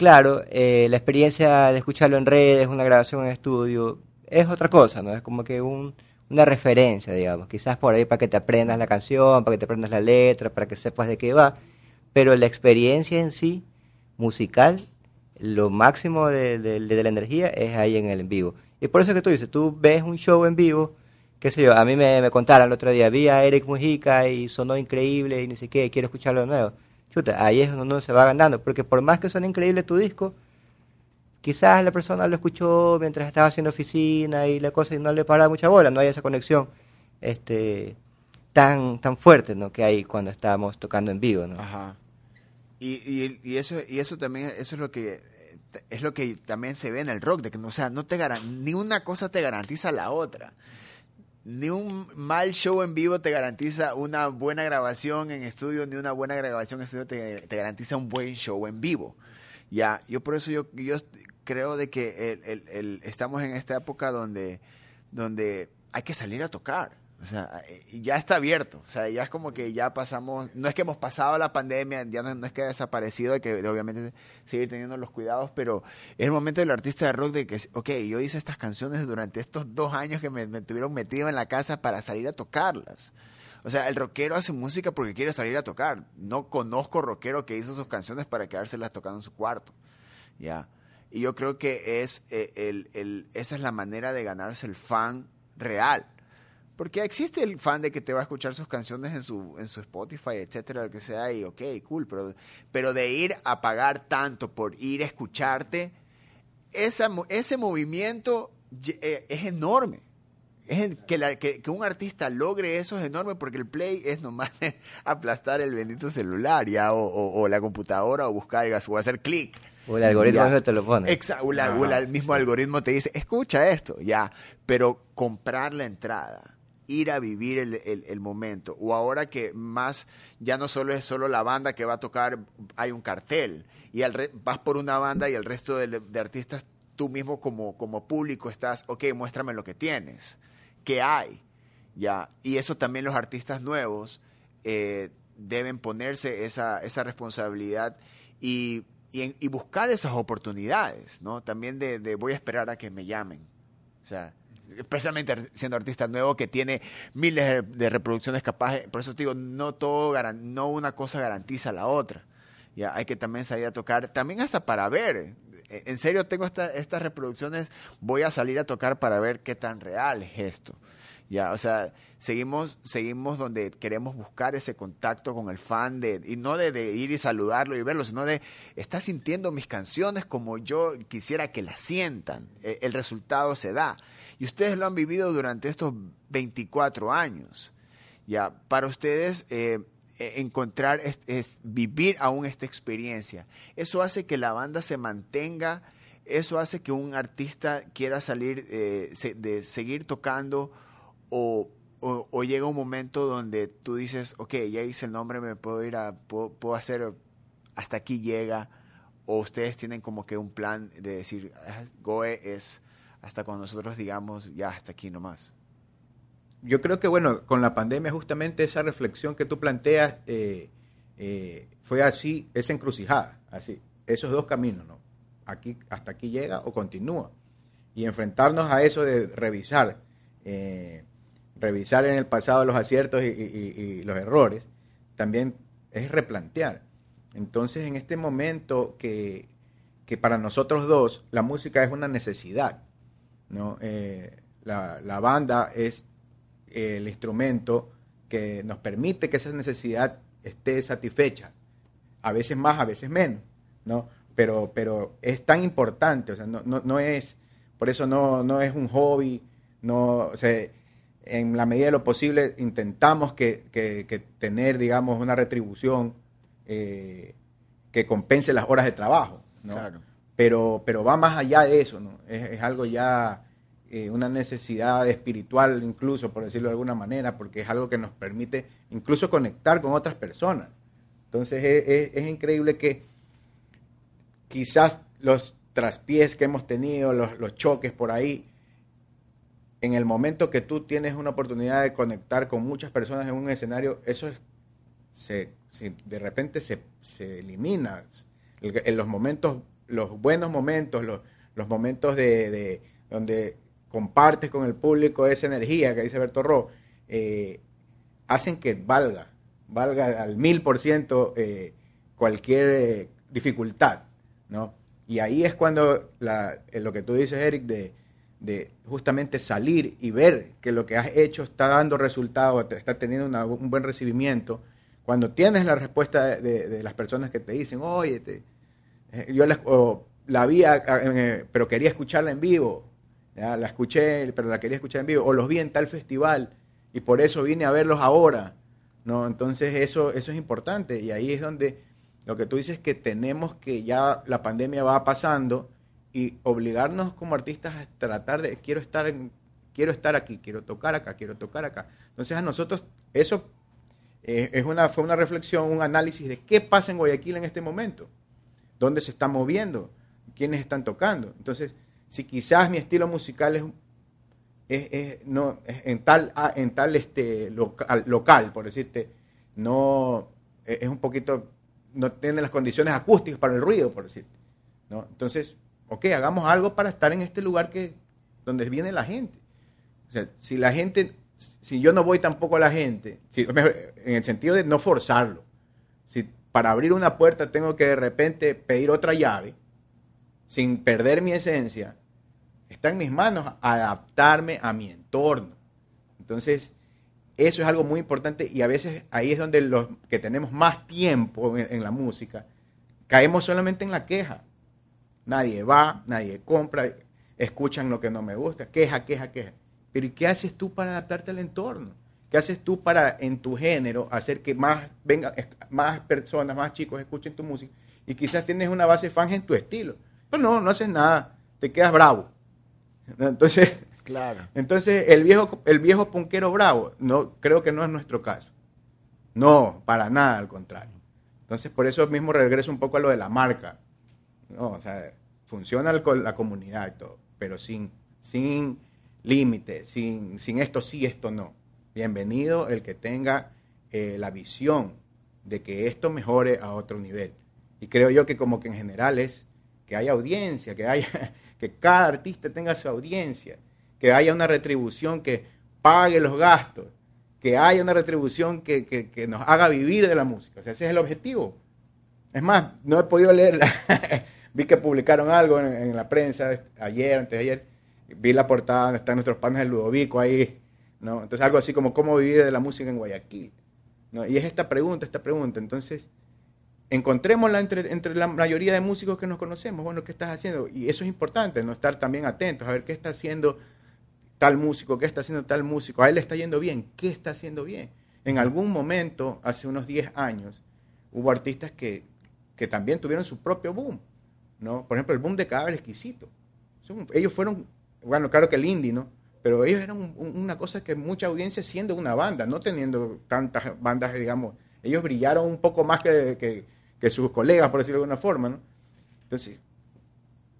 claro, eh, la experiencia de escucharlo en redes, una grabación en estudio, es otra cosa, ¿no? Es como que un, una referencia, digamos. Quizás por ahí para que te aprendas la canción, para que te aprendas la letra, para que sepas de qué va. Pero la experiencia en sí, musical, lo máximo de, la energía es ahí en el en vivo. Y por eso que tú dices, tú ves un show en vivo, qué sé yo, a mí me, me contaron el otro día, vi a Eric Mujica y sonó increíble y ni qué, quiero escucharlo de nuevo. Chuta, ahí es donde uno se va ganando, porque por más que suene increíble tu disco, quizás la persona lo escuchó mientras estaba haciendo oficina y la cosa y no le para mucha bola, no hay esa conexión este tan tan fuerte ¿no? que hay cuando estamos tocando en vivo. Ajá. Y, y, y eso y eso también eso es lo que es lo que también se ve en el rock de que no sea no te ni una cosa te garantiza la otra ni un mal show en vivo te garantiza una buena grabación en estudio ni una buena grabación en estudio te, garantiza un buen show en vivo ya yo por eso yo yo creo de que el- el- el- estamos en esta época donde donde hay que salir a tocar. O sea, eh, ya está abierto. O sea, ya es como que ya pasamos, no es que hemos pasado la pandemia, ya no, no es que ha desaparecido, hay que obviamente seguir teniendo los cuidados, pero es el momento del artista de rock de que, ok, yo hice estas canciones durante estos dos años que me, tuvieron metido en la casa para salir a tocarlas. O sea, el rockero hace música porque quiere salir a tocar. No conozco rockero que hizo sus canciones para quedárselas tocando en su cuarto. ¿ya? Y yo creo que es, eh, el- esa es la manera de ganarse el fan real. Porque existe el fan de que te va a escuchar sus canciones en su, en su Spotify, etcétera, lo que sea, y ok, cool, pero, pero de ir a pagar tanto por ir a escucharte, esa, ese movimiento eh, es enorme. Es que, la- que- que un artista logre eso es enorme porque el play es nomás aplastar el bendito celular ya, o, o- o la computadora o buscar o hacer clic. O el algoritmo Ya. te lo pone. Exacto, o la- o la- el mismo algoritmo te dice, escucha esto, ya, pero comprar la entrada, ir a vivir el, el- momento, o ahora que más, ya no solo es solo la banda que va a tocar, hay un cartel, y al re- vas por una banda y el resto de, artistas, tú mismo como, como público estás, ok, muéstrame lo que tienes, qué hay, ya, y eso también los artistas nuevos eh, deben ponerse esa, esa responsabilidad y, y buscar esas oportunidades, ¿no? También de, de voy a esperar a que me llamen. O sea, especialmente siendo artista nuevo que tiene miles de, reproducciones capaces. Por eso te digo, no todo, no una cosa garantiza la otra. Ya, hay que también salir a tocar, también hasta para ver. eh, En serio, tengo esta- estas reproducciones, voy a salir a tocar para ver qué tan real es esto. Ya, o sea, seguimos, seguimos donde queremos buscar ese contacto con el fan de, y no de, ir y saludarlo y verlo, sino de está sintiendo mis canciones como yo quisiera que las sientan. Eh, el resultado se da. Y ustedes lo han vivido durante estos 24 años. Ya, para ustedes eh, eh, encontrar, es, vivir aún esta experiencia. Eso hace que la banda se mantenga, eso hace que un artista quiera salir, eh, de seguir tocando o llega un momento donde tú dices, ok, ya hice el nombre, me puedo ir a, puedo, puedo hacer, hasta aquí llega, o ustedes tienen como que un plan de decir, "Ah, Goe es hasta cuando nosotros digamos, ya hasta aquí nomás. Yo creo que, bueno, con la pandemia justamente esa reflexión que tú planteas eh, eh, fue así, esa encrucijada, así, esos dos caminos, ¿no? Aquí, hasta aquí llega o continúa. Y enfrentarnos a eso de revisar, eh, revisar en el pasado los aciertos y, y- los errores, también es replantear. Entonces, en este momento que, que para nosotros dos la música es una necesidad, ¿no? Eh, la, la banda es el instrumento que nos permite que esa necesidad esté satisfecha. A veces más, a veces menos, ¿no? Pero, pero es tan importante, o sea, no, no, no es, por eso no, no es un hobby, no, o sea, en la medida de lo posible intentamos que, que- tener, digamos, una retribución eh, que compense las horas de trabajo, ¿no? Pero, pero va más allá de eso, ¿no? Es, algo ya, eh, una necesidad espiritual incluso, por decirlo de alguna manera, porque es algo que nos permite incluso conectar con otras personas. Entonces es, increíble que quizás los traspiés que hemos tenido, los, choques por ahí, en el momento que tú tienes una oportunidad de conectar con muchas personas en un escenario, eso es, se, se- de repente se, se elimina. El- En los momentos, los buenos momentos, los, los momentos de, de- donde compartes con el público esa energía que dice Berto Ro, eh, hacen que valga, valga al mil por ciento eh, cualquier eh, dificultad, ¿no? Y ahí es cuando la- lo que tú dices, Eric, de, de justamente salir y ver que lo que has hecho está dando resultados, te- está teniendo una- un buen recibimiento, cuando tienes la respuesta de, de- de las personas que te dicen, oye, te- yo la, vi, a- eh, pero quería escucharla en vivo, la escuché, pero la quería escuchar en vivo, o los vi en tal festival y por eso vine a verlos ahora, ¿no? Entonces eso, eso es importante y ahí es donde lo que tú dices que tenemos que ya la pandemia va pasando y obligarnos como artistas a tratar de quiero estar en- quiero estar aquí, quiero tocar acá, quiero tocar acá. Entonces a nosotros eso eh, es una fue una reflexión, un análisis de qué pasa en Guayaquil en este momento, dónde se está moviendo, quiénes están tocando. Entonces, si quizás mi estilo musical es no, en tal, ah, en tal este, local, por decirte, no es es un poquito, no tiene las condiciones acústicas para el ruido, por decirte. ¿no? Entonces, ok, hagamos algo para estar en este lugar que, donde viene la gente. O sea, si la gente, si yo no voy tampoco a la gente, si- en el sentido de no forzarlo, si para abrir una puerta tengo que de repente pedir otra llave, sin perder mi esencia, está en mis manos adaptarme a mi entorno. Entonces, eso es algo muy importante y a veces ahí es donde los que tenemos más tiempo en, la música, caemos solamente en la queja. Nadie va, nadie compra, escuchan lo que no me gusta, queja, queja, queja. Pero ¿y qué haces tú para adaptarte al entorno? ¿Qué haces tú para en tu género hacer que más venga más personas, más chicos escuchen tu música? Y quizás tienes una base fan en tu estilo. Pero no, no haces nada, te quedas bravo. Entonces, Claro. entonces, el viejo, el viejo punquero bravo, no, creo que no es nuestro caso. No, para nada, al contrario. Entonces, por eso mismo regreso un poco a lo de la marca. No, o sea, funciona la comunidad y todo, pero sin, sin límite, sin, sin esto sí, esto no. Bienvenido el que tenga eh, la visión de que esto mejore a otro nivel. Y creo yo que como que en general es que haya audiencia, que haya, que cada artista tenga su audiencia, que haya una retribución que pague los gastos, que haya una retribución que, que- que nos haga vivir de la música. O sea, ese es el objetivo. Es más, no he podido leer, la- vi que publicaron algo en, la prensa ayer, antes de ayer, vi la portada donde están nuestros panes del Ludovico ahí, ¿no? Entonces algo así como cómo vivir de la música en Guayaquil, ¿no? Y es esta pregunta, esta pregunta. Entonces, encontrémosla entre, entre la mayoría de músicos que nos conocemos, bueno, ¿qué estás haciendo? Y eso es importante, no estar también atentos a ver qué está haciendo tal músico, qué está haciendo tal músico, a él le está yendo bien, ¿qué está haciendo bien? En algún momento, hace unos 10 años, hubo artistas que, que también tuvieron su propio boom, ¿no? Por ejemplo, el boom de Cadáver Exquisito. Ellos fueron, bueno, claro que el indie, ¿no? Pero ellos eran un- un- una cosa que mucha audiencia siendo una banda, no teniendo tantas bandas, digamos, ellos brillaron un poco más que, que- que sus colegas, por decirlo de alguna forma, ¿no? Entonces,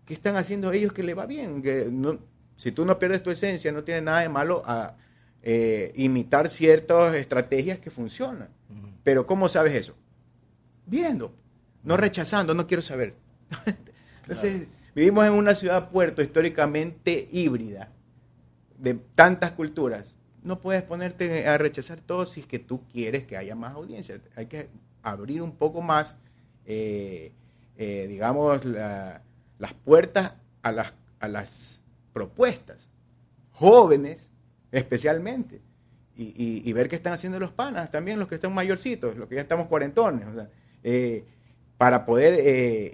¿qué están haciendo ellos que le va bien? Que no, si tú no pierdes tu esencia, no tiene nada de malo a eh, imitar ciertas estrategias que funcionan. Pero ¿cómo sabes eso? Viendo, no rechazando, no quiero saber. Entonces, vivimos en una ciudad puerto históricamente híbrida, de tantas culturas. No puedes ponerte a rechazar todo si es que tú quieres que haya más audiencia. Hay que abrir un poco más, eh, eh, digamos, la- las puertas a las, a las propuestas. Jóvenes, especialmente. Y, y- ver qué están haciendo los panas, también los que están mayorcitos, los que ya estamos cuarentones. eh, para poder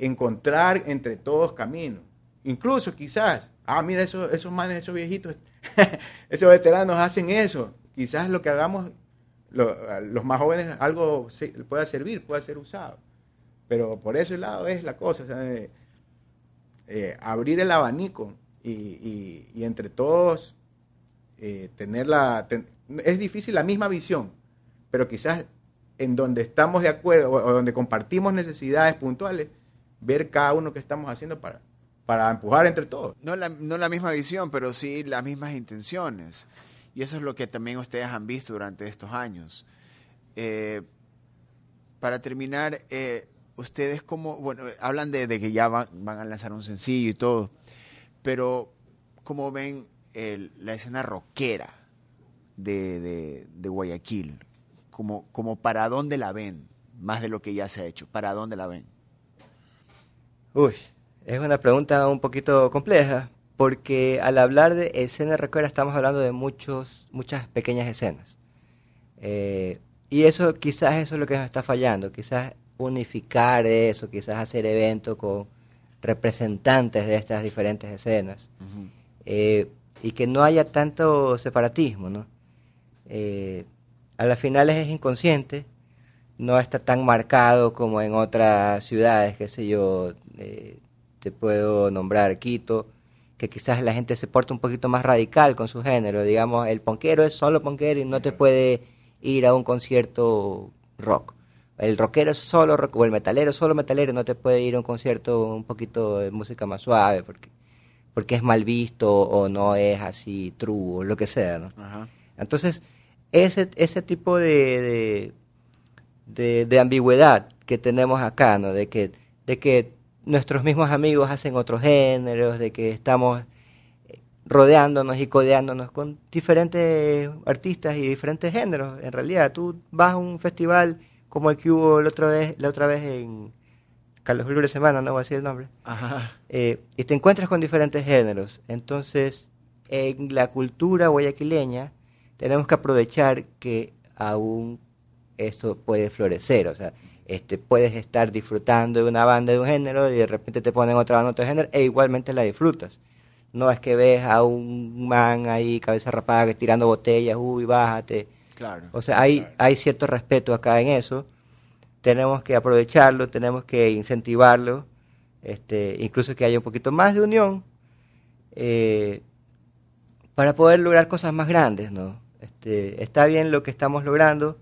encontrar entre todos caminos. Incluso quizás, ah, mira, esos, esos manes, esos viejitos, esos veteranos hacen eso. Quizás lo que hagamos, los más jóvenes, algo se- pueda servir, pueda ser usado. Pero por ese lado es la cosa, o sea, eh, abrir el abanico y, entre todos eh, tener la... es difícil la misma visión, pero quizás en donde estamos de acuerdo o donde compartimos necesidades puntuales, ver cada uno que estamos haciendo para, para empujar entre todos. No la, no la misma visión, pero sí las mismas intenciones. Y eso es lo que también ustedes han visto durante estos años. Eh, para terminar, eh, ustedes como, bueno, hablan de, de que ya van, van a lanzar un sencillo y todo, pero ¿cómo ven el- la escena rockera de, de- de Guayaquil? Como, como para dónde la ven, más de lo que ya se ha hecho, ¿para dónde la ven? Uy, es una pregunta un poquito compleja, porque al hablar de escena rockera estamos hablando de muchos, muchas pequeñas escenas. Eh, y eso, quizás eso es lo que nos está fallando, quizás unificar eso, quizás hacer eventos con representantes de estas diferentes escenas. Eh, y que no haya tanto separatismo, ¿no? Eh, a las finales es inconsciente, no está tan marcado como en otras ciudades, qué sé yo, eh, te puedo nombrar Quito, que quizás la gente se porta un poquito más radical con su género, digamos, el ponquero es solo ponquero y no te puede ir a un concierto rock. El rockero es solo rock, o el metalero es solo metalero y no te puede ir a un concierto un poquito de música más suave, porque, porque es mal visto o no es así true o lo que sea, ¿no? Ajá. Entonces, ese, ese tipo de, de, de- de ambigüedad que tenemos acá, ¿no? De que, de que nuestros mismos amigos hacen otros géneros, de que estamos rodeándonos y codeándonos con diferentes artistas y diferentes géneros. En realidad, tú vas a un festival como el que hubo la otra vez, la otra vez en Carlos Julio de Semana, no voy a decir el nombre, Ajá. eh, y te encuentras con diferentes géneros. Entonces, en la cultura guayaquileña, tenemos que aprovechar que aún esto puede florecer. O sea, este, puedes estar disfrutando de una banda de un género y de repente te ponen otra banda de otro género e igualmente la disfrutas. No es que ves a un man ahí, cabeza rapada, tirando botellas, uy, bájate. Claro. O sea, hay, hay cierto respeto acá en eso. Tenemos que aprovecharlo, tenemos que incentivarlo, este, incluso que haya un poquito más de unión eh, para poder lograr cosas más grandes, ¿no? Este, está bien lo que estamos logrando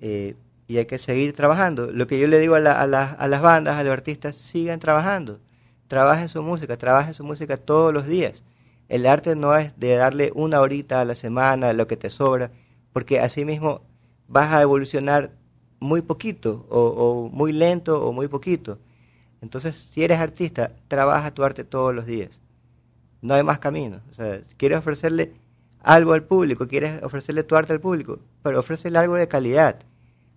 eh, y hay que seguir trabajando. Lo que yo le digo a, la- a la- a las bandas, a los artistas, sigan trabajando, trabajen su música, trabajen su música todos los días. El arte no es de darle una horita a la semana, lo que te sobra, porque así mismo vas a evolucionar muy poquito, o, muy lento, o muy poquito. Entonces, si eres artista, trabaja tu arte todos los días. No hay más camino. O sea, quieres ofrecerle algo al público, quieres ofrecerle tu arte al público, pero ofrécele algo de calidad,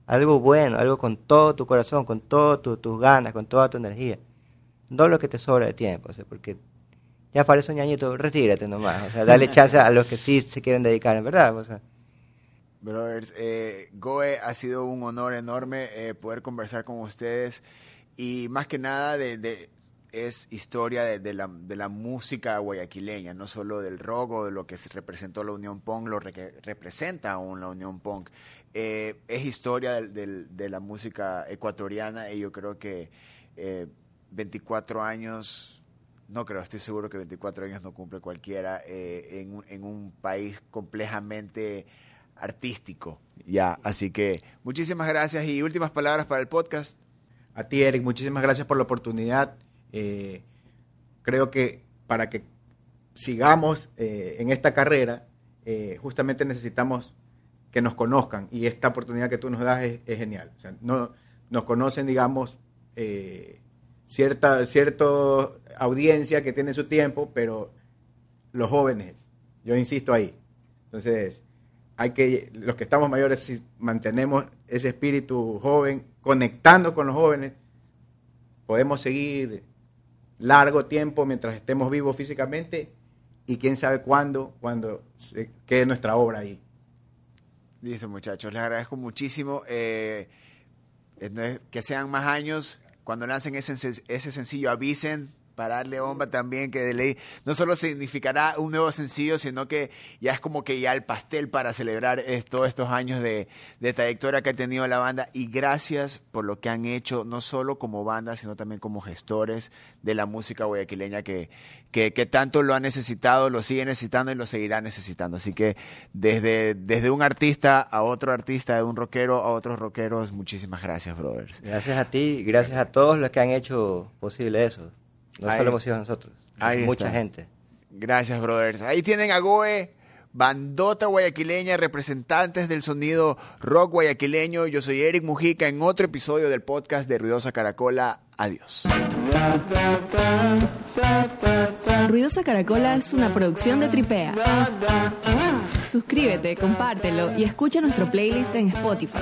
algo bueno, algo con todo tu corazón, con todas tus ganas, con toda tu energía. No lo que te sobra de tiempo, o sea, porque ya parece un ñañito, retírate nomás, o sea, dale chance a los que sí se quieren dedicar, en verdad, o sea. Brothers, eh, Goe, ha sido un honor enorme eh, poder conversar con ustedes y más que nada de, de- es historia de, de la, de la música guayaquileña, no solo del rock o de lo que se representó la Unión Punk, lo que representa aún la Unión Punk. Eh, es historia del- de la música ecuatoriana y yo creo que eh, 24 años, no creo, estoy seguro que 24 años no cumple cualquiera eh, en, un- en un país complejamente artístico. Ya, así que muchísimas gracias y últimas palabras para el podcast. A ti, Eric, muchísimas gracias por la oportunidad. Eh, creo que para que sigamos eh, en esta carrera, justamente necesitamos que nos conozcan y esta oportunidad que tú nos das es, genial. No, nos conocen, digamos, eh, cierta cierta audiencia que tiene su tiempo, pero los jóvenes, yo insisto ahí. Entonces, hay que, los que estamos mayores, si mantenemos ese espíritu joven, conectando con los jóvenes, podemos seguir largo tiempo mientras estemos vivos físicamente y quién sabe cuándo, cuando quede nuestra obra ahí. Listo, muchachos, les agradezco muchísimo. eh, entonces, que sean más años. Cuando lancen ese, ese sencillo, avisen para darle bomba también, que de ley no solo significará un nuevo sencillo, sino que ya es como que ya el pastel para celebrar todos estos años de, de trayectoria que ha tenido la banda. Y gracias por lo que han hecho, no solo como banda, sino también como gestores de la música guayaquileña que, que, que tanto lo ha necesitado, lo sigue necesitando y lo seguirá necesitando. Así que desde, desde un artista a otro artista, de un rockero a otros rockeros, muchísimas gracias, brothers. Gracias a ti, gracias a todos los que han hecho posible eso. No Ahí- solo hemos sido nosotros, ahí mucha está. gente. Gracias, brothers. Ahí tienen a Goe, bandota guayaquileña, representantes del sonido rock guayaquileño. Yo soy Eric Mujica en otro episodio del podcast de Ruidosa Caracola. Adiós. Ruidosa Caracola es una producción de Tripea. Suscríbete, compártelo y escucha nuestro playlist en Spotify.